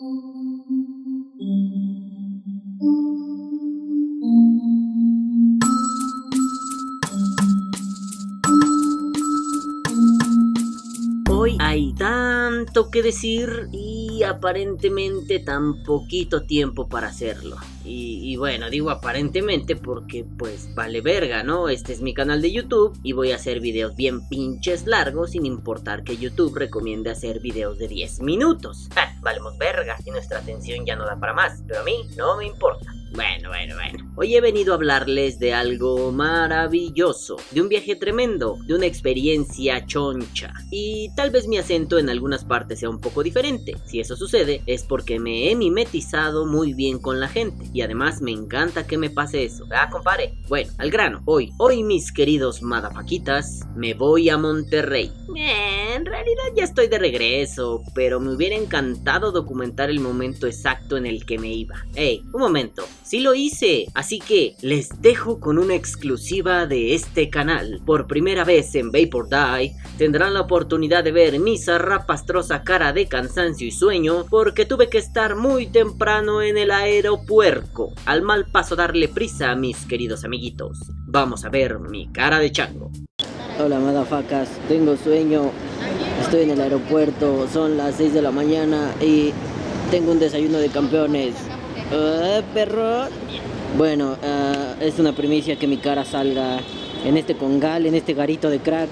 Hoy hay tanto que decir y aparentemente tan poquito tiempo para hacerlo. Y, y, bueno, digo aparentemente porque pues vale verga, ¿no? Este es mi canal de YouTube y voy a hacer videos bien pinches largos sin importar que YouTube recomiende hacer videos de 10 minutos. ¡Ja! Valemos verga y nuestra atención ya no da para más, pero a mí no me importa. Bueno, bueno, bueno. Hoy he venido a hablarles de algo maravilloso, de un viaje tremendo, de una experiencia choncha. Y tal vez mi acento en algunas partes sea un poco diferente. Si eso sucede, es porque me he mimetizado muy bien con la gente. Y además me encanta que me pase eso. Ah, compare. Bueno, al grano. Hoy, hoy mis queridos madafaquitas, me voy a Monterrey. Eh, en realidad ya estoy de regreso, pero me hubiera encantado documentar el momento exacto en el que me iba. Ey, un momento. Sí lo hice, así que les dejo con una exclusiva de este canal. Por primera vez en Vapor Die tendrán la oportunidad de ver mi zarrapastrosa cara de cansancio y sueño porque tuve que estar muy temprano en el aeropuerto. Al mal paso darle prisa a mis queridos amiguitos. Vamos a ver mi cara de chango. Hola madafacas, tengo sueño, estoy en el aeropuerto, son las 6 de la mañana y tengo un desayuno de campeones. Uh, perro. Bueno, uh, es una primicia que mi cara salga en este congal, en este garito de crack.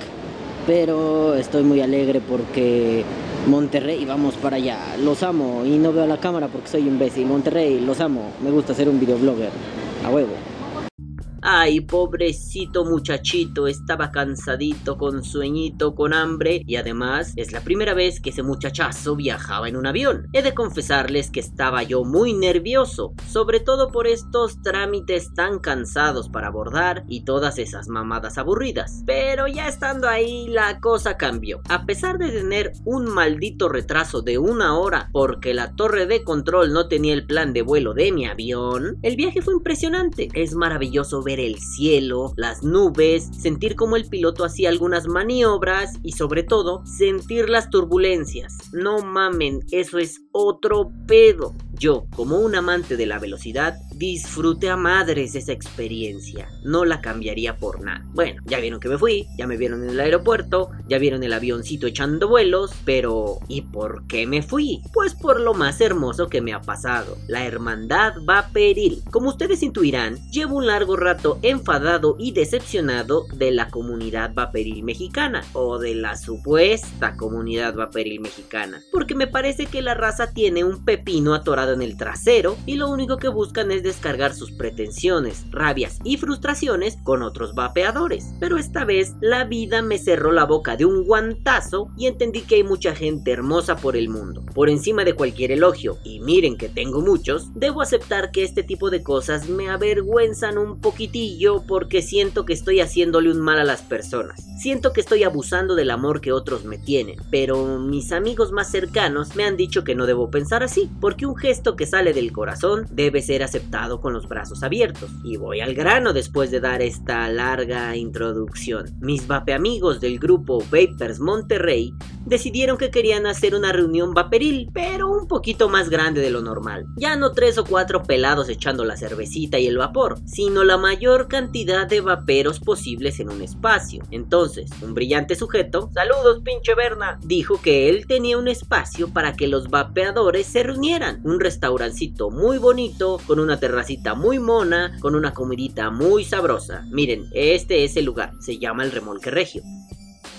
Pero estoy muy alegre porque Monterrey, vamos para allá. Los amo y no veo la cámara porque soy imbécil. Monterrey, los amo. Me gusta ser un videoblogger. A huevo. Ay, pobrecito muchachito, estaba cansadito, con sueñito, con hambre y además es la primera vez que ese muchachazo viajaba en un avión. He de confesarles que estaba yo muy nervioso, sobre todo por estos trámites tan cansados para abordar y todas esas mamadas aburridas. Pero ya estando ahí la cosa cambió. A pesar de tener un maldito retraso de una hora porque la torre de control no tenía el plan de vuelo de mi avión, el viaje fue impresionante. Es maravilloso ver el cielo, las nubes, sentir como el piloto hacía algunas maniobras y sobre todo sentir las turbulencias. No mamen, eso es otro pedo. Yo, como un amante de la velocidad, disfruté a madres esa experiencia. No la cambiaría por nada. Bueno, ya vieron que me fui, ya me vieron en el aeropuerto, ya vieron el avioncito echando vuelos, pero ¿y por qué me fui? Pues por lo más hermoso que me ha pasado, la hermandad vaporil. Como ustedes intuirán, llevo un largo rato enfadado y decepcionado de la comunidad vaporil mexicana, o de la supuesta comunidad vaporil mexicana, porque me parece que la raza tiene un pepino atorado en el trasero y lo único que buscan es descargar sus pretensiones, rabias y frustraciones con otros vapeadores. Pero esta vez la vida me cerró la boca de un guantazo y entendí que hay mucha gente hermosa por el mundo. Por encima de cualquier elogio, y miren que tengo muchos, debo aceptar que este tipo de cosas me avergüenzan un poquitillo porque siento que estoy haciéndole un mal a las personas. Siento que estoy abusando del amor que otros me tienen, pero mis amigos más cercanos me han dicho que no debo pensar así, porque un gesto que sale del corazón debe ser aceptado con los brazos abiertos. Y voy al grano después de dar esta larga introducción. Mis vape amigos del grupo Vapers Monterrey decidieron que querían hacer una reunión vaporil, pero un poquito más grande de lo normal. Ya no tres o cuatro pelados echando la cervecita y el vapor, sino la mayor cantidad de vaperos posibles en un espacio. Entonces, un brillante sujeto, saludos pinche Berna, dijo que él tenía un espacio para que los vapeadores se reunieran. Un restaurancito muy bonito, con una terracita muy mona, con una comidita muy sabrosa. Miren, este es el lugar, se llama el Remolque Regio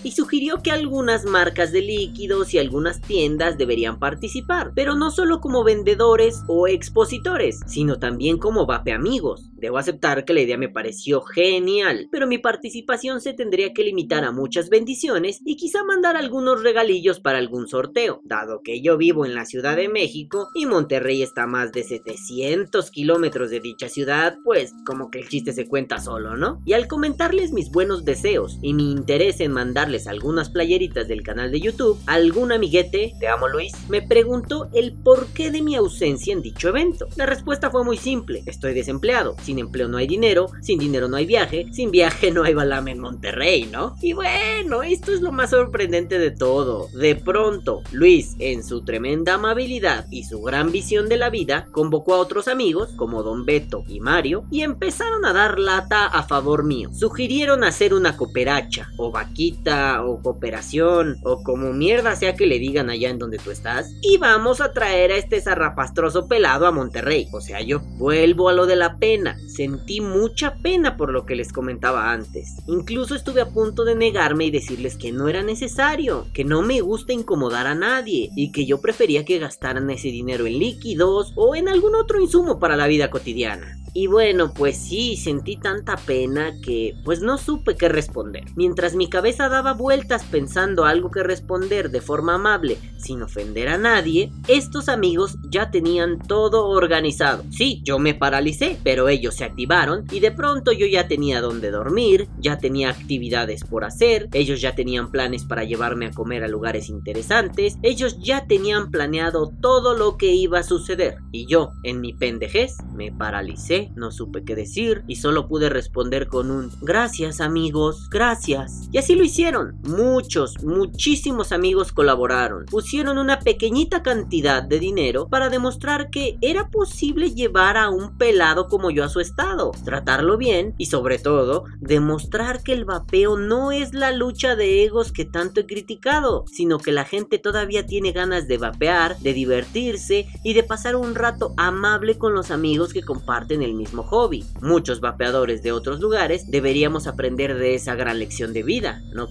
y sugirió que algunas marcas de líquidos y algunas tiendas deberían participar, pero no solo como vendedores o expositores, sino también como vape amigos. Debo aceptar que la idea me pareció genial, pero mi participación se tendría que limitar a muchas bendiciones y quizá mandar algunos regalillos para algún sorteo, dado que yo vivo en la Ciudad de México y Monterrey está a más de 700 kilómetros de dicha ciudad, pues como que el chiste se cuenta solo, ¿no? Y al comentarles mis buenos deseos y mi interés en mandar algunas playeritas del canal de YouTube, algún amiguete, te amo Luis, me preguntó el porqué de mi ausencia en dicho evento. La respuesta fue muy simple, estoy desempleado, sin empleo no hay dinero, sin dinero no hay viaje, sin viaje no hay balame en Monterrey, ¿no? Y bueno, esto es lo más sorprendente de todo. De pronto, Luis, en su tremenda amabilidad y su gran visión de la vida, convocó a otros amigos, como Don Beto y Mario, y empezaron a dar lata a favor mío. Sugirieron hacer una cooperacha, o vaquita, o cooperación, o como mierda sea que le digan allá en donde tú estás, y vamos a traer a este zarrapastroso pelado a Monterrey. O sea, yo vuelvo a lo de la pena. Sentí mucha pena por lo que les comentaba antes. Incluso estuve a punto de negarme y decirles que no era necesario, que no me gusta incomodar a nadie, y que yo prefería que gastaran ese dinero en líquidos o en algún otro insumo para la vida cotidiana. Y bueno, pues sí, sentí tanta pena que pues no supe qué responder. Mientras mi cabeza daba vueltas pensando algo que responder de forma amable, sin ofender a nadie, estos amigos ya tenían todo organizado. Sí, yo me paralicé, pero ellos se activaron y de pronto yo ya tenía donde dormir, ya tenía actividades por hacer, ellos ya tenían planes para llevarme a comer a lugares interesantes, ellos ya tenían planeado todo lo que iba a suceder. Y yo, en mi pendejez, me paralicé no supe qué decir y solo pude responder con un gracias amigos, gracias. Y así lo hicieron. Muchos, muchísimos amigos colaboraron. Pusieron una pequeñita cantidad de dinero para demostrar que era posible llevar a un pelado como yo a su estado, tratarlo bien y sobre todo demostrar que el vapeo no es la lucha de egos que tanto he criticado, sino que la gente todavía tiene ganas de vapear, de divertirse y de pasar un rato amable con los amigos que comparten el mismo hobby. Muchos vapeadores de otros lugares deberíamos aprender de esa gran lección de vida, ¿no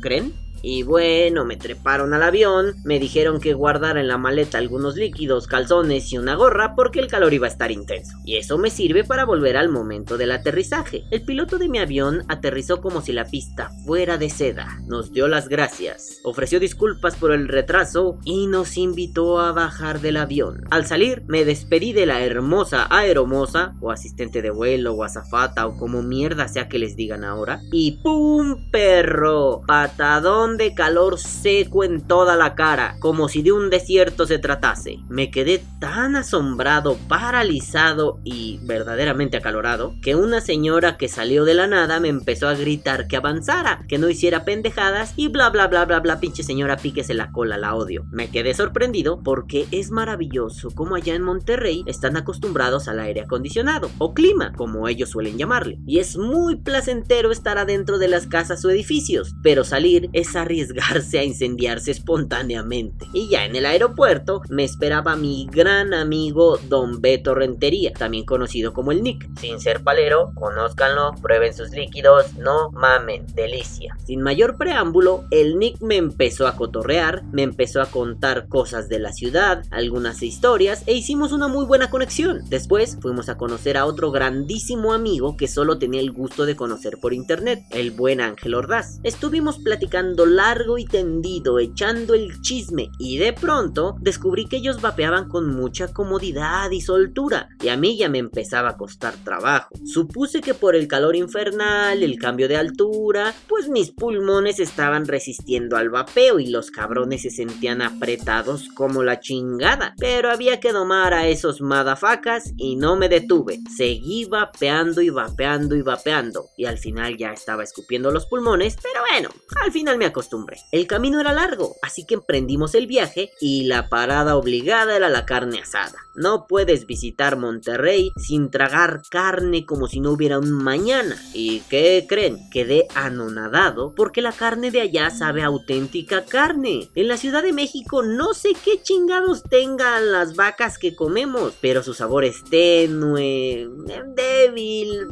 Y bueno, me treparon al avión, me dijeron que guardara en la maleta algunos líquidos, calzones y una gorra porque el calor iba a estar intenso. Y eso me sirve para volver al momento del aterrizaje. El piloto de mi avión aterrizó como si la pista fuera de seda. Nos dio las gracias, ofreció disculpas por el retraso y nos invitó a bajar del avión. Al salir, me despedí de la hermosa aeromosa, o asistente de vuelo, o azafata, o como mierda sea que les digan ahora. Y ¡pum! perro, de calor seco en toda la cara, como si de un desierto se tratase. Me quedé tan asombrado, paralizado y verdaderamente acalorado, que una señora que salió de la nada me empezó a gritar que avanzara, que no hiciera pendejadas y bla bla bla bla bla, pinche señora píquese la cola, la odio. Me quedé sorprendido porque es maravilloso como allá en Monterrey están acostumbrados al aire acondicionado, o clima, como ellos suelen llamarle, y es muy placentero estar adentro de las casas o edificios, pero salir es arriesgarse a incendiarse espontáneamente. Y ya en el aeropuerto me esperaba mi gran amigo Don Beto Rentería, también conocido como el Nick. Sin ser palero, conózcanlo, prueben sus líquidos, no mamen, delicia. Sin mayor preámbulo, el Nick me empezó a cotorrear, me empezó a contar cosas de la ciudad, algunas historias e hicimos una muy buena conexión. Después fuimos a conocer a otro grandísimo amigo que solo tenía el gusto de conocer por internet, el buen Ángel Ordaz. Estuvimos platicando largo y tendido echando el chisme y de pronto descubrí que ellos vapeaban con mucha comodidad y soltura y a mí ya me empezaba a costar trabajo. Supuse que por el calor infernal, el cambio de altura, pues mis pulmones estaban resistiendo al vapeo y los cabrones se sentían apretados como la chingada. Pero había que domar a esos madafacas y no me detuve. Seguí vapeando y vapeando y vapeando y al final ya estaba escupiendo los pulmones, pero bueno, al final me acostumbré. El camino era largo, así que emprendimos el viaje y la parada obligada era la carne asada. No puedes visitar Monterrey sin tragar carne como si no hubiera un mañana. ¿Y qué creen? Quedé anonadado porque la carne de allá sabe auténtica carne. En la Ciudad de México no sé qué chingados tengan las vacas que comemos, pero su sabor es tenue, débil,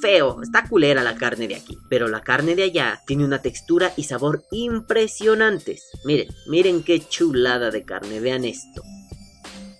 feo. Está culera la carne de aquí. Pero la carne de allá tiene una textura y sabor impresionantes. Miren, miren qué chulada de carne, vean esto.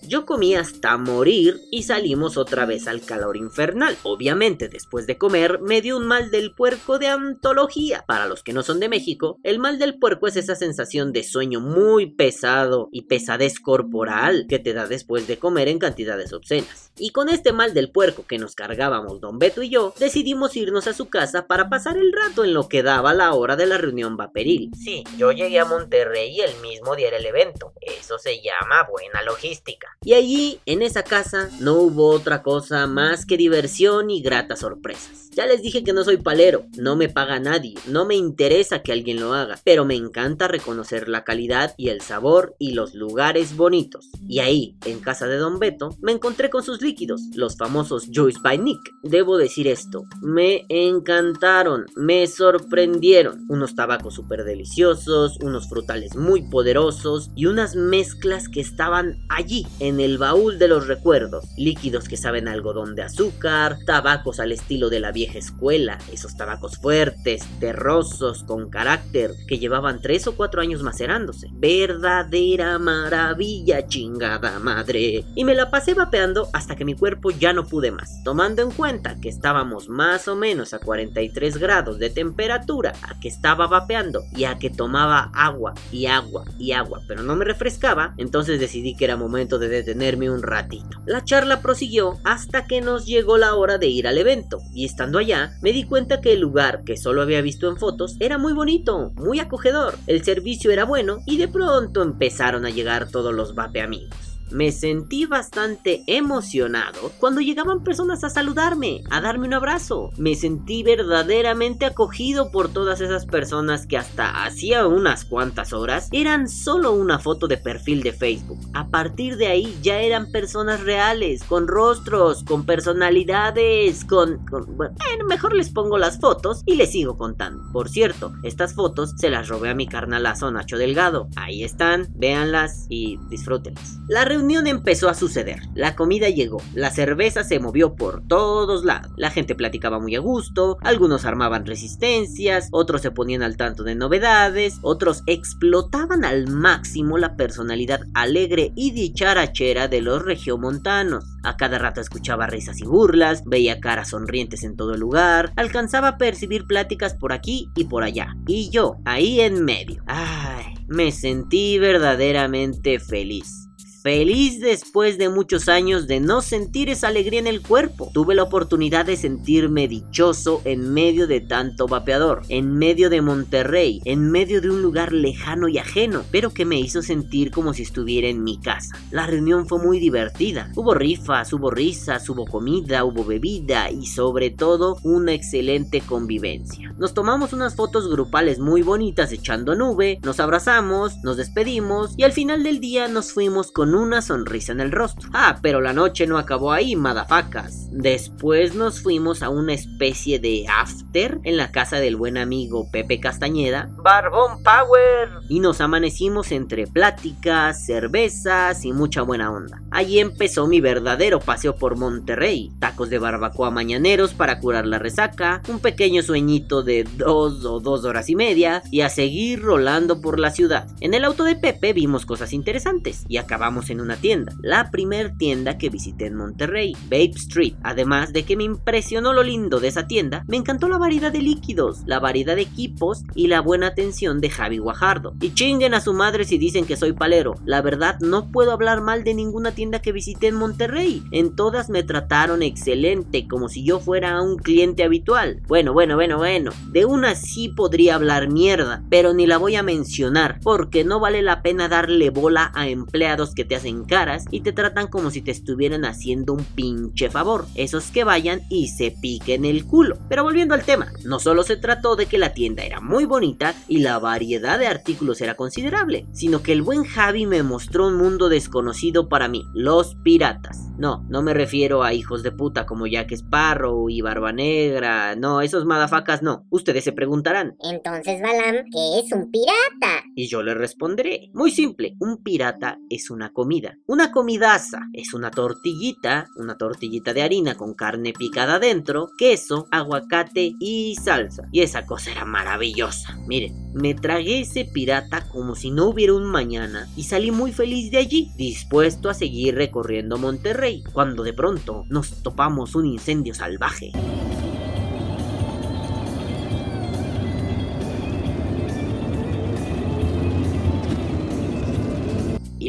Yo comí hasta morir y salimos otra vez al calor infernal. Obviamente, después de comer, me dio un mal del puerco de antología. Para los que no son de México, el mal del puerco es esa sensación de sueño muy pesado y pesadez corporal que te da después de comer en cantidades obscenas. Y con este mal del puerco que nos cargábamos don Beto y yo, decidimos irnos a su casa para pasar el rato en lo que daba la hora de la reunión vaperil. Sí, yo llegué a Monterrey el mismo día del evento. Eso se llama buena logística. Y allí, en esa casa, no hubo otra cosa más que diversión y gratas sorpresas. Ya les dije que no soy palero, no me paga nadie, no me interesa que alguien lo haga, pero me encanta reconocer la calidad y el sabor y los lugares bonitos. Y ahí, en casa de Don Beto, me encontré con sus líquidos, los famosos Juice by Nick. Debo decir esto, me encantaron, me sorprendieron. Unos tabacos súper deliciosos, unos frutales muy poderosos y unas mezclas que estaban allí, en el baúl de los recuerdos. Líquidos que saben algodón de azúcar, tabacos al estilo de la vieja escuela, esos tabacos fuertes, terrosos, con carácter, que llevaban tres o cuatro años macerándose. Verdadera maravilla, chingada madre. Y me la pasé vapeando hasta que mi cuerpo ya no pude más. Tomando en cuenta que estábamos más o menos a 43 grados de temperatura, a que estaba vapeando y a que tomaba agua y agua y agua, pero no me refrescaba, entonces decidí que era momento de detenerme un ratito. La charla prosiguió hasta que nos llegó la hora de ir al evento, y estando allá, me di cuenta que el lugar que solo había visto en fotos era muy bonito, muy acogedor, el servicio era bueno y de pronto empezaron a llegar todos los vape amigos me sentí bastante emocionado cuando llegaban personas a saludarme, a darme un abrazo. Me sentí verdaderamente acogido por todas esas personas que hasta hacía unas cuantas horas eran solo una foto de perfil de Facebook. A partir de ahí ya eran personas reales, con rostros, con personalidades, con... bueno, mejor les pongo las fotos y les sigo contando. Por cierto, estas fotos se las robé a mi carnalazo Nacho Delgado. Ahí están, véanlas y disfrútenlas. La reunión empezó a suceder. La comida llegó, la cerveza se movió por todos lados. La gente platicaba muy a gusto, algunos armaban resistencias, otros se ponían al tanto de novedades, otros explotaban al máximo la personalidad alegre y dicharachera de los regiomontanos. A cada rato escuchaba risas y burlas, veía caras sonrientes en todo el lugar, alcanzaba a percibir pláticas por aquí y por allá. Y yo, ahí en medio. Ay, me sentí verdaderamente feliz. Feliz después de muchos años de no sentir esa alegría en el cuerpo. Tuve la oportunidad de sentirme dichoso en medio de tanto vapeador, en medio de Monterrey, en medio de un lugar lejano y ajeno, pero que me hizo sentir como si estuviera en mi casa. La reunión fue muy divertida. Hubo rifas, hubo risas, hubo comida, hubo bebida y sobre todo una excelente convivencia. Nos tomamos unas fotos grupales muy bonitas echando nube, nos abrazamos, nos despedimos y al final del día nos fuimos con una sonrisa en el rostro. Ah, pero la noche no acabó ahí, madafacas. Después nos fuimos a una especie de after en la casa del buen amigo Pepe Castañeda. Barbón Power. Y nos amanecimos entre pláticas, cervezas y mucha buena onda. Allí empezó mi verdadero paseo por Monterrey. Tacos de barbacoa mañaneros para curar la resaca, un pequeño sueñito de dos o dos horas y media y a seguir rolando por la ciudad. En el auto de Pepe vimos cosas interesantes y acabamos en una tienda, la primer tienda que visité en Monterrey, Babe Street. Además de que me impresionó lo lindo de esa tienda, me encantó la variedad de líquidos, la variedad de equipos y la buena atención de Javi Guajardo. Y chinguen a su madre si dicen que soy palero. La verdad no puedo hablar mal de ninguna tienda que visité en Monterrey. En todas me trataron excelente, como si yo fuera un cliente habitual. Bueno, bueno, bueno, bueno. De una sí podría hablar mierda, pero ni la voy a mencionar, porque no vale la pena darle bola a empleados que te hacen caras y te tratan como si te estuvieran haciendo un pinche favor. Esos que vayan y se piquen el culo. Pero volviendo al tema, no solo se trató de que la tienda era muy bonita y la variedad de artículos era considerable, sino que el buen Javi me mostró un mundo desconocido para mí, los piratas. No, no me refiero a hijos de puta como Jack Sparrow y Barba Negra. No, esos madafacas no. Ustedes se preguntarán. Entonces, Balam, ¿qué es un pirata? Y yo les responderé. Muy simple, un pirata es una comida. Una comidaza es una tortillita, una tortillita de harina con carne picada adentro, queso, aguacate y salsa. Y esa cosa era maravillosa. Miren, me tragué ese pirata como si no hubiera un mañana y salí muy feliz de allí, dispuesto a seguir recorriendo Monterrey, cuando de pronto nos topamos un incendio salvaje.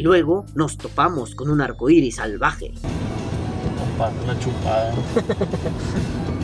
Luego nos topamos con un arco iris salvaje. La chupada.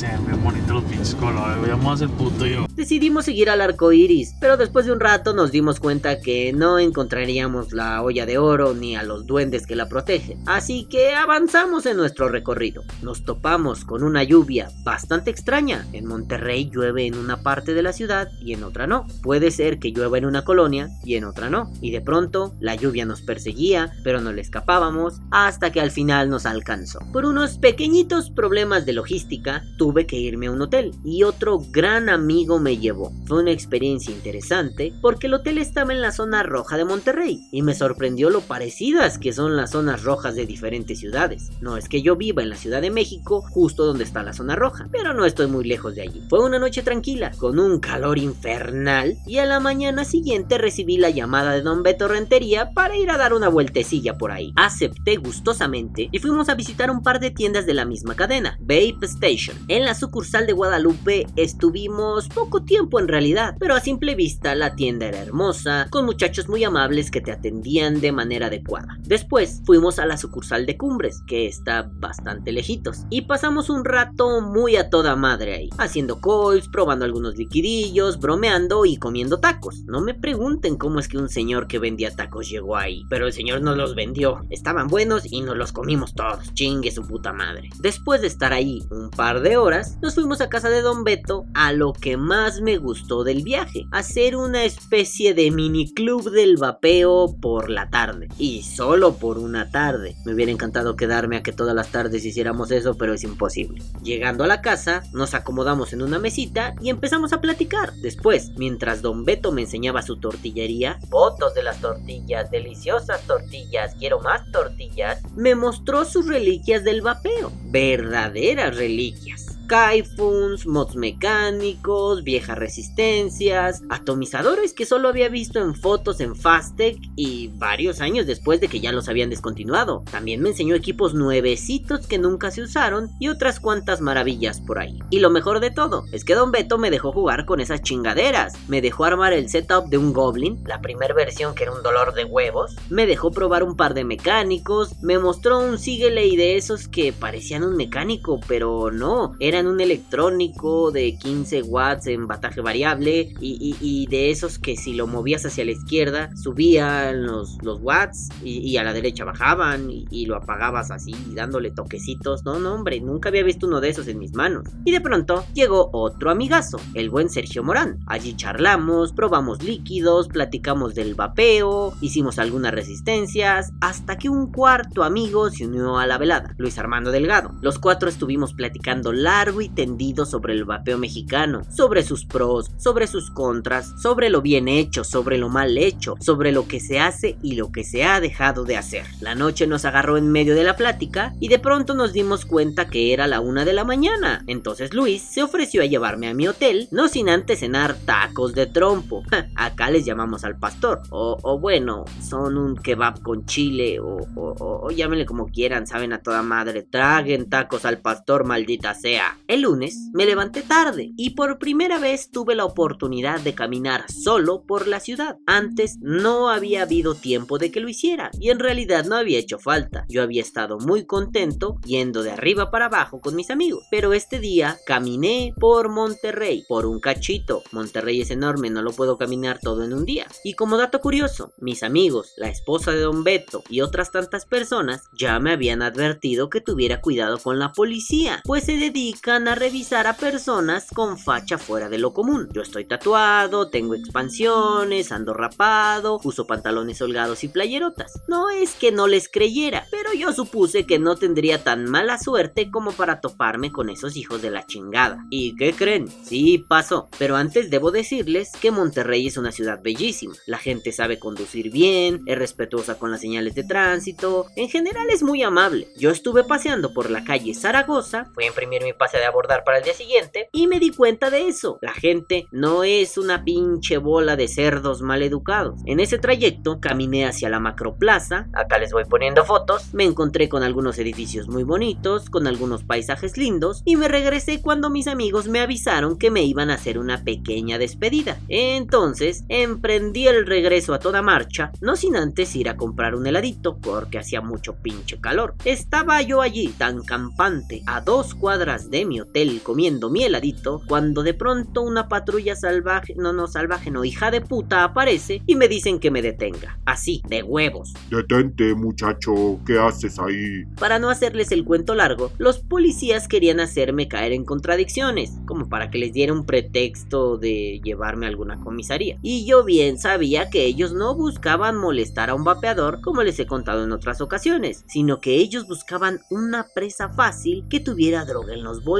Bien los pinches colores, puto yo. Decidimos seguir al arco iris, pero después de un rato nos dimos cuenta que no encontraríamos la olla de oro ni a los duendes que la protegen. Así que avanzamos en nuestro recorrido. Nos topamos con una lluvia bastante extraña. En Monterrey llueve en una parte de la ciudad y en otra no. Puede ser que llueva en una colonia y en otra no. Y de pronto la lluvia nos perseguía, pero no le escapábamos hasta que al final nos alcanzó. Por unos pequeñitos problemas de logística, tuve que irme a un hotel y otro gran amigo me llevó. Fue una experiencia interesante porque el hotel estaba en la zona roja de Monterrey y me sorprendió lo parecidas que son las zonas rojas de diferentes ciudades. No es que yo viva en la Ciudad de México, justo donde está la zona roja, pero no estoy muy lejos de allí. Fue una noche tranquila, con un calor infernal y a la mañana siguiente recibí la llamada de Don Beto Rentería para ir a dar una vueltecilla por ahí. Acepté gustosamente y fuimos a visitar un par de tiendas de la misma cadena, Vape Station. En la sucursal de Guadalupe estuvimos poco tiempo en realidad, pero a simple vista la tienda era hermosa, con muchachos muy amables que te atendían de manera adecuada. Después fuimos a la sucursal de Cumbres, que está bastante lejitos, y pasamos un rato muy a toda madre ahí, haciendo calls, probando algunos liquidillos, bromeando y comiendo tacos. No me pregunten cómo es que un señor que vendía tacos llegó ahí, pero el señor nos los vendió. Estaban buenos y nos los comimos todos, chingue su puta madre. Después de estar ahí un par de horas, nos fuimos a casa de Don Beto a lo que más me gustó del viaje, hacer una especie de mini club del vapeo por la tarde. Y solo por una tarde. Me hubiera encantado quedarme a que todas las tardes hiciéramos eso, pero es imposible. Llegando a la casa, nos acomodamos en una mesita y empezamos a platicar. Después, mientras Don Beto me enseñaba su tortillería, fotos de las tortillas, deliciosas tortillas, quiero más tortillas, me mostró sus reliquias del vapeo. Verdaderas reliquias. Kaifuns, mods mecánicos, viejas resistencias, atomizadores que solo había visto en fotos en Fastec y varios años después de que ya los habían descontinuado. También me enseñó equipos nuevecitos que nunca se usaron y otras cuantas maravillas por ahí. Y lo mejor de todo es que Don Beto me dejó jugar con esas chingaderas. Me dejó armar el setup de un Goblin, la primera versión que era un dolor de huevos. Me dejó probar un par de mecánicos. Me mostró un Sigeley de esos que parecían un mecánico, pero no, eran un electrónico de 15 watts en bataje variable y, de esos que si lo movías hacia la izquierda subían los, los watts y, y a la derecha bajaban y lo apagabas así dándole toquecitos. No, no, hombre, nunca había visto uno de esos en mis manos. Y de pronto llegó otro amigazo, el buen Sergio Morán. Allí charlamos, probamos líquidos, platicamos del vapeo, hicimos algunas resistencias, hasta que un cuarto amigo se unió a la velada, Luis Armando Delgado. Los cuatro estuvimos platicando largo y tendido sobre el vapeo mexicano, sobre sus pros, sobre sus contras, sobre lo bien hecho, sobre lo mal hecho, sobre lo que se hace y lo que se ha dejado de hacer. La noche nos agarró en medio de la plática y de pronto nos dimos cuenta que era la una de la mañana. Entonces Luis se ofreció a llevarme a mi hotel, no sin antes cenar tacos de trompo. Acá les llamamos al pastor. O, bueno, son un kebab con chile o- o llámenle como quieran, saben a toda madre. Traguen tacos al pastor, maldita sea. El lunes me levanté tarde y por primera vez tuve la oportunidad de caminar solo por la ciudad. Antes no había habido tiempo de que lo hiciera y en realidad no había hecho falta. Yo había estado muy contento yendo de arriba para abajo con mis amigos. Pero este día caminé por Monterrey, por un cachito. Monterrey es enorme, no lo puedo caminar todo en un día. Y como dato curioso, mis amigos, la esposa de Don Beto y otras tantas personas ya me habían advertido que tuviera cuidado con la policía, pues se dedican a revisar a personas con facha fuera de lo común. Yo estoy tatuado, tengo expansiones, ando rapado, uso pantalones holgados y playerotas. No es que no les creyera, pero yo supuse que no tendría tan mala suerte como para toparme con esos hijos de la chingada. ¿Y qué creen? Sí, pasó. Pero antes debo decirles que Monterrey es una ciudad bellísima. La gente sabe conducir bien, es respetuosa con las señales de tránsito, en general es muy amable. Yo estuve paseando por la calle Zaragoza, fui a imprimir mi de abordar para el día siguiente y me di cuenta de eso. La gente no es una pinche bola de cerdos mal educados. En ese trayecto caminé hacia la macroplaza, acá les voy poniendo fotos, me encontré con algunos edificios muy bonitos, con algunos paisajes lindos y me regresé cuando mis amigos me avisaron que me iban a hacer una pequeña despedida. Entonces emprendí el regreso a toda marcha, no sin antes ir a comprar un heladito porque hacía mucho pinche calor. Estaba yo allí tan campante a dos cuadras de mi hotel comiendo mi heladito cuando de pronto una patrulla salvaje, no no salvaje no hija de puta aparece y me dicen que me detenga. Así, de huevos. Detente, muchacho, ¿qué haces ahí? Para no hacerles el cuento largo, los policías querían hacerme caer en contradicciones, como para que les diera un pretexto de llevarme a alguna comisaría. Y yo bien sabía que ellos no buscaban molestar a un vapeador como les he contado en otras ocasiones, sino que ellos buscaban una presa fácil que tuviera droga en los bolsillos.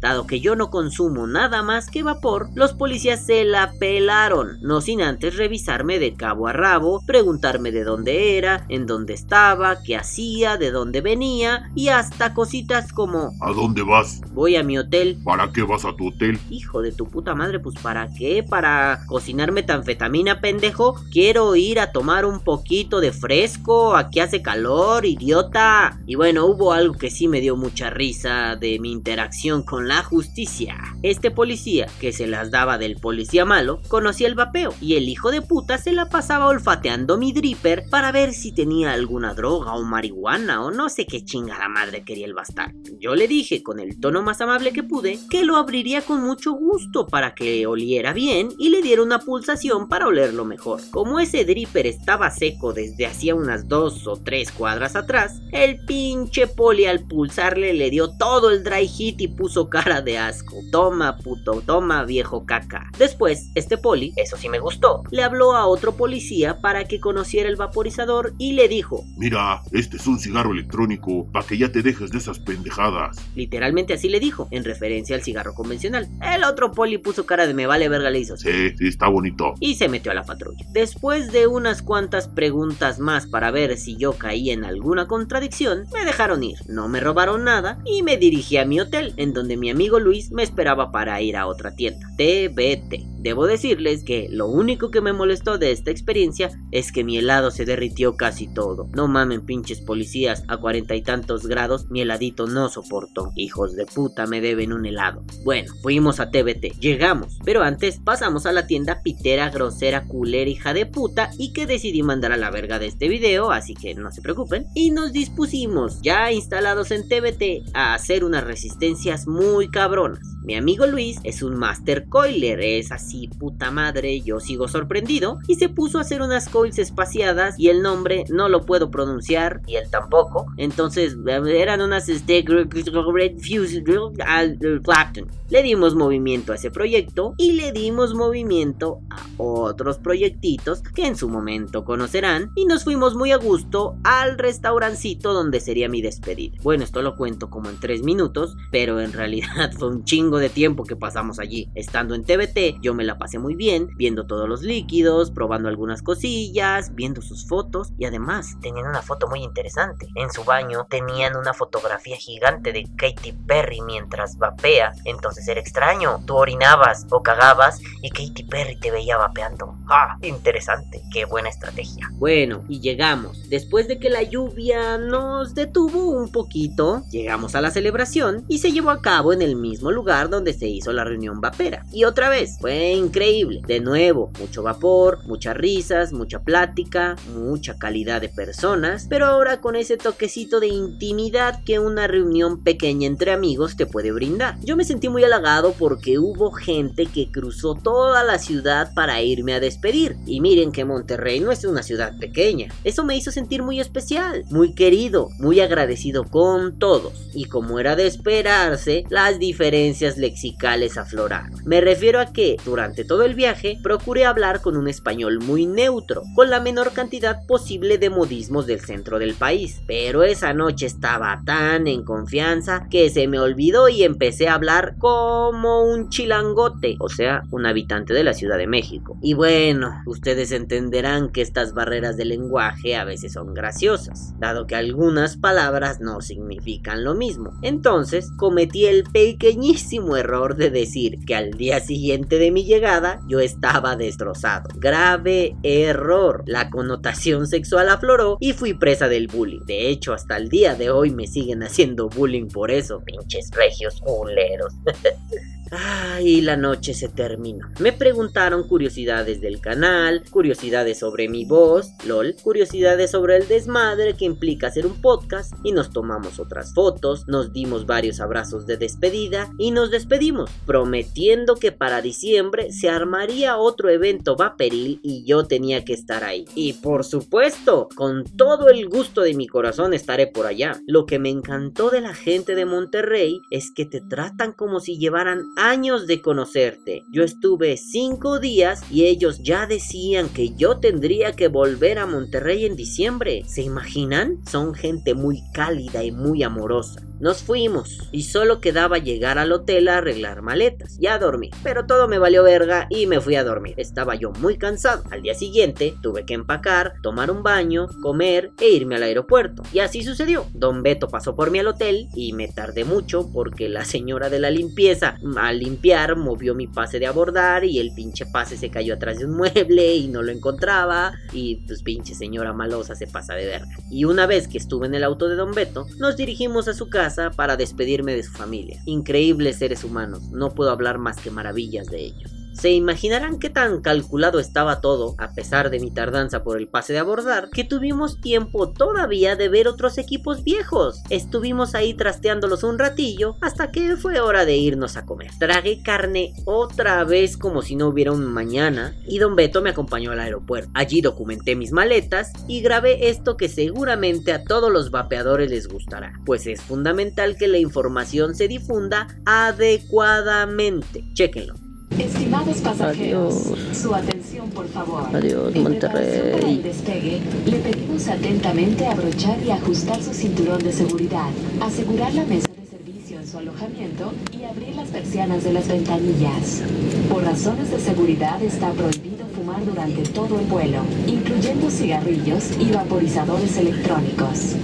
Dado que yo no consumo nada más que vapor, los policías se la pelaron, no sin antes revisarme de cabo a rabo, preguntarme de dónde era, en dónde estaba, qué hacía, de dónde venía y hasta cositas como ¿A dónde vas? voy a mi hotel. ¿Para qué vas a tu hotel? Hijo de tu puta madre, pues ¿para qué? ¿Para cocinarme tanfetamina, pendejo? Quiero ir a tomar un poquito de fresco, aquí hace calor, idiota. Y bueno, hubo algo que sí me dio mucha risa de mi interacción con la justicia. Este policía, que se las daba del policía malo, conocía el vapeo y el hijo de puta se la pasaba olfateando mi dripper para ver si tenía alguna droga o marihuana o no sé qué chingada madre quería el bastar. Yo le dije con el tono más amable que pude que lo abriría con mucho gusto para que oliera bien y le diera una pulsación para olerlo mejor. Como ese dripper estaba seco desde hacía unas dos o tres cuadras atrás, el pinche poli al pulsarle le dio todo el dry hit y puso cara de asco. Toma puto, toma viejo caca. Después, este poli, eso sí me gustó, le habló a otro policía para que conociera el vaporizador y le dijo, Mira, este es un cigarro electrónico, para que ya te dejes de esas pendejadas. literalmente así le dijo, en referencia al cigarro convencional. El otro poli puso cara de me vale verga, le hizo. Sí, sí, está bonito. y se metió a la patrulla. Después de unas cuantas preguntas más para ver si yo caía en alguna contradicción, me dejaron ir, no me robaron nada y me dirigí a mi hotel, en donde mi amigo Luis me esperaba para ir a otra tienda, TBT. Debo decirles que lo único que me molestó de esta experiencia es que mi helado se derritió casi todo. No mamen pinches policías, a cuarenta y tantos grados mi heladito no soportó. Hijos de puta me deben un helado. Bueno, fuimos a TBT, llegamos, pero antes pasamos a la tienda pitera, grosera, culera, hija de puta y que decidí mandar a la verga de este video, así que no se preocupen. Y nos dispusimos, ya instalados en TBT, a hacer unas resistencias muy cabronas. Mi amigo Luis es un master coiler, es así puta madre, yo sigo sorprendido, y se puso a hacer unas coils espaciadas y el nombre no lo puedo pronunciar y él tampoco. Entonces eran unas este, Red Fuse al Clapton. Le dimos movimiento a ese proyecto y le dimos movimiento a otros proyectitos que en su momento conocerán y nos fuimos muy a gusto al restaurancito donde sería mi despedida. Bueno, esto lo cuento como en 3 minutos, pero en realidad fue un chingo de tiempo que pasamos allí. Estando en TBT, yo me la pasé muy bien, viendo todos los líquidos, probando algunas cosillas, viendo sus fotos y además tenían una foto muy interesante. En su baño tenían una fotografía gigante de Katy Perry mientras vapea, entonces era extraño. Tú orinabas o cagabas y Katy Perry te veía vapeando. ¡Ah! Interesante, qué buena estrategia. Bueno, y llegamos. Después de que la lluvia nos detuvo un poquito, llegamos a la celebración y se llevó a cabo en el mismo lugar donde se hizo la reunión vapera. Y otra vez, fue increíble. De nuevo, mucho vapor, muchas risas, mucha plática, mucha calidad de personas, pero ahora con ese toquecito de intimidad que una reunión pequeña entre amigos te puede brindar. Yo me sentí muy halagado porque hubo gente que cruzó toda la ciudad para irme a despedir. Y miren que Monterrey no es una ciudad pequeña. Eso me hizo sentir muy especial, muy querido, muy agradecido con todos. Y como era de esperarse, las diferencias fallas lexicales afloraron. Me refiero a que, durante todo el viaje, procuré hablar con un español muy neutro, con la menor cantidad posible de modismos del centro del país. Pero esa noche estaba tan en confianza que se me olvidó y empecé a hablar como un chilangote, o sea, un habitante de la Ciudad de México. Y bueno, ustedes entenderán que estas barreras de lenguaje a veces son graciosas, dado que algunas palabras no significan lo mismo. Entonces, cometí el pequeñísimo error de decir que al día siguiente de mi llegada yo estaba destrozado. Grave error. La connotación sexual afloró y fui presa del bullying. De hecho, hasta el día de hoy me siguen haciendo bullying por eso. Pinches regios culeros. Ay, la noche se terminó. Me preguntaron curiosidades del canal, curiosidades sobre mi voz, lol, curiosidades sobre el desmadre que implica hacer un podcast y nos tomamos otras fotos, nos dimos varios abrazos de despedida y nos despedimos, prometiendo que para diciembre se armaría otro evento vaporil y yo tenía que estar ahí. Y por supuesto, con todo el gusto de mi corazón estaré por allá. Lo que me encantó de la gente de Monterrey es que te tratan como si llevaran años de conocerte. Yo estuve cinco días y ellos ya decían que yo tendría que volver a Monterrey en diciembre. ¿Se imaginan? Son gente muy cálida y muy amorosa. Nos fuimos y solo quedaba llegar al hotel a arreglar maletas y a dormir. Pero todo me valió verga y me fui a dormir. Estaba yo muy cansado. Al día siguiente tuve que empacar, tomar un baño, comer e irme al aeropuerto. Y así sucedió. Don Beto pasó por mí al hotel y me tardé mucho porque la señora de la limpieza al limpiar movió mi pase de abordar y el pinche pase se cayó atrás de un mueble y no lo encontraba. Y pues pinche señora malosa se pasa de verga. Y una vez que estuve en el auto de Don Beto, nos dirigimos a su casa para despedirme de su familia. Increíbles seres humanos, no puedo hablar más que maravillas de ellos. Se imaginarán qué tan calculado estaba todo, a pesar de mi tardanza por el pase de abordar, que tuvimos tiempo todavía de ver otros equipos viejos. Estuvimos ahí trasteándolos un ratillo hasta que fue hora de irnos a comer. Tragué carne otra vez como si no hubiera un mañana y don Beto me acompañó al aeropuerto. Allí documenté mis maletas y grabé esto que seguramente a todos los vapeadores les gustará, pues es fundamental que la información se difunda adecuadamente. Chequenlo. Estimados pasajeros, Adiós. su atención por favor. Adiós, En preparación para Monterrey. el despegue, le pedimos atentamente abrochar y ajustar su cinturón de seguridad, asegurar la mesa de servicio en su alojamiento y abrir las persianas de las ventanillas. Por razones de seguridad está prohibido fumar durante todo el vuelo, incluyendo cigarrillos y vaporizadores electrónicos.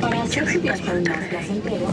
Para hacer su viaje más placentero,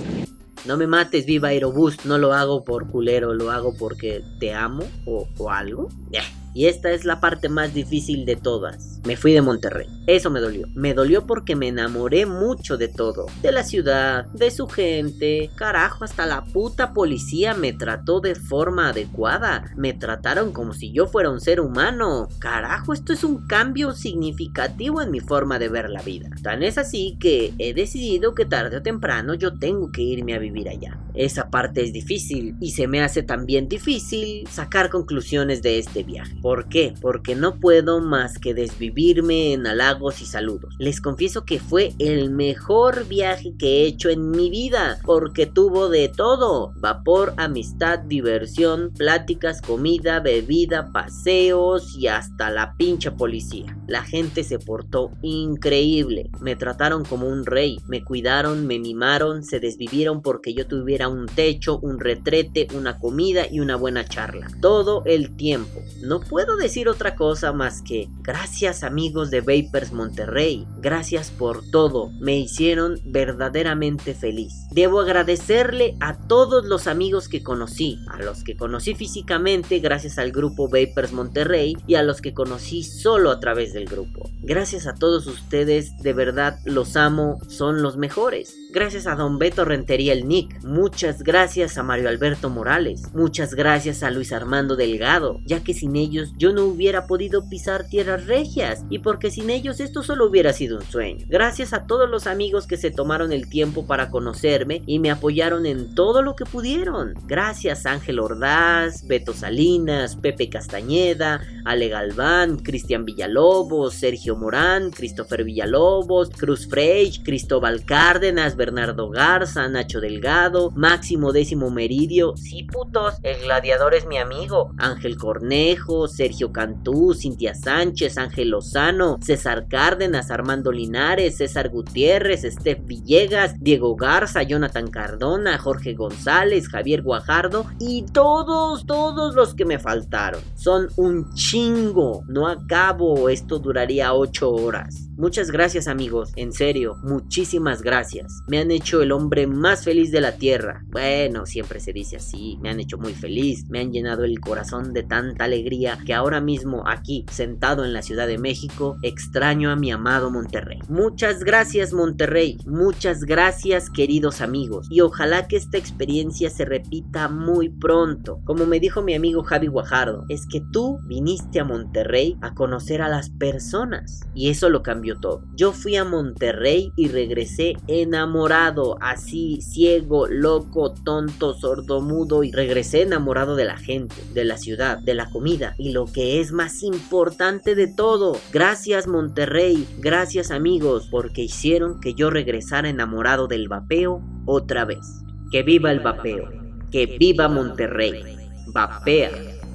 No me mates, viva Aerobús. No lo hago por culero, lo hago porque te amo o, o algo. Ya. Y esta es la parte más difícil de todas. Me fui de Monterrey. Eso me dolió. Me dolió porque me enamoré mucho de todo. De la ciudad, de su gente. Carajo, hasta la puta policía me trató de forma adecuada. Me trataron como si yo fuera un ser humano. Carajo, esto es un cambio significativo en mi forma de ver la vida. Tan es así que he decidido que tarde o temprano yo tengo que irme a vivir allá. Esa parte es difícil y se me hace también difícil sacar conclusiones de este viaje. ¿Por qué? Porque no puedo más que desvivirme en halagos y saludos. Les confieso que fue el mejor viaje que he hecho en mi vida, porque tuvo de todo. Vapor, amistad, diversión, pláticas, comida, bebida, paseos y hasta la pincha policía. La gente se portó increíble. Me trataron como un rey, me cuidaron, me mimaron, se desvivieron porque yo tuviera un techo, un retrete, una comida y una buena charla. Todo el tiempo. No puedo decir otra cosa más que gracias amigos de Vapers Monterrey. Gracias por todo. Me hicieron verdaderamente feliz. Debo agradecerle a todos los amigos que conocí, a los que conocí físicamente gracias al grupo Vapers Monterrey y a los que conocí solo a través del grupo. Gracias a todos ustedes, de verdad los amo, son los mejores. Gracias a Don Beto Rentería el Nick. Muchas gracias a Mario Alberto Morales. Muchas gracias a Luis Armando Delgado, ya que sin ellos yo no hubiera podido pisar tierras regias y porque sin ellos esto solo hubiera sido un sueño. Gracias a todos los amigos que se tomaron el tiempo para conocerme y me apoyaron en todo lo que pudieron. Gracias Ángel Ordaz, Beto Salinas, Pepe Castañeda, Ale Galván, Cristian Villalobos, Sergio Morán, Christopher Villalobos, Cruz Frey, Cristóbal Cárdenas, Bernardo Garza, Nacho Delgado, Máximo Décimo Meridio, sí putos, el gladiador es mi amigo, Ángel Cornejo, Sergio Cantú, Cintia Sánchez, Ángel Lozano, César Cárdenas, Armando Linares, César Gutiérrez, Steph Villegas, Diego Garza, Jonathan Cardona, Jorge González, Javier Guajardo y todos, todos los que me faltaron. Son un chingo, no acabo, esto duraría 8 horas. Muchas gracias amigos, en serio, muchísimas gracias. Me han hecho el hombre más feliz de la tierra. Bueno, siempre se dice así, me han hecho muy feliz, me han llenado el corazón de tanta alegría que ahora mismo aquí, sentado en la Ciudad de México, extraño a mi amado Monterrey. Muchas gracias Monterrey, muchas gracias queridos amigos y ojalá que esta experiencia se repita muy pronto. Como me dijo mi amigo Javi Guajardo, es que tú viniste a Monterrey a conocer a las personas y eso lo cambió todo. Yo fui a Monterrey y regresé enamorado, así ciego, loco, tonto, sordomudo y regresé enamorado de la gente, de la ciudad, de la comida lo que es más importante de todo. Gracias Monterrey, gracias amigos, porque hicieron que yo regresara enamorado del vapeo otra vez. Que viva el vapeo, que viva Monterrey. Vapea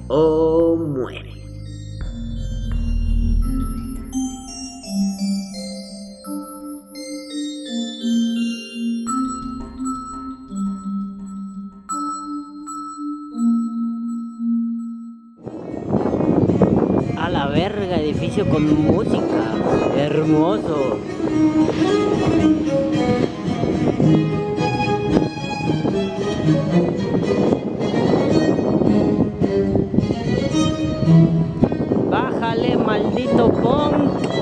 o muere. con música. Hermoso. Bájale, maldito punk.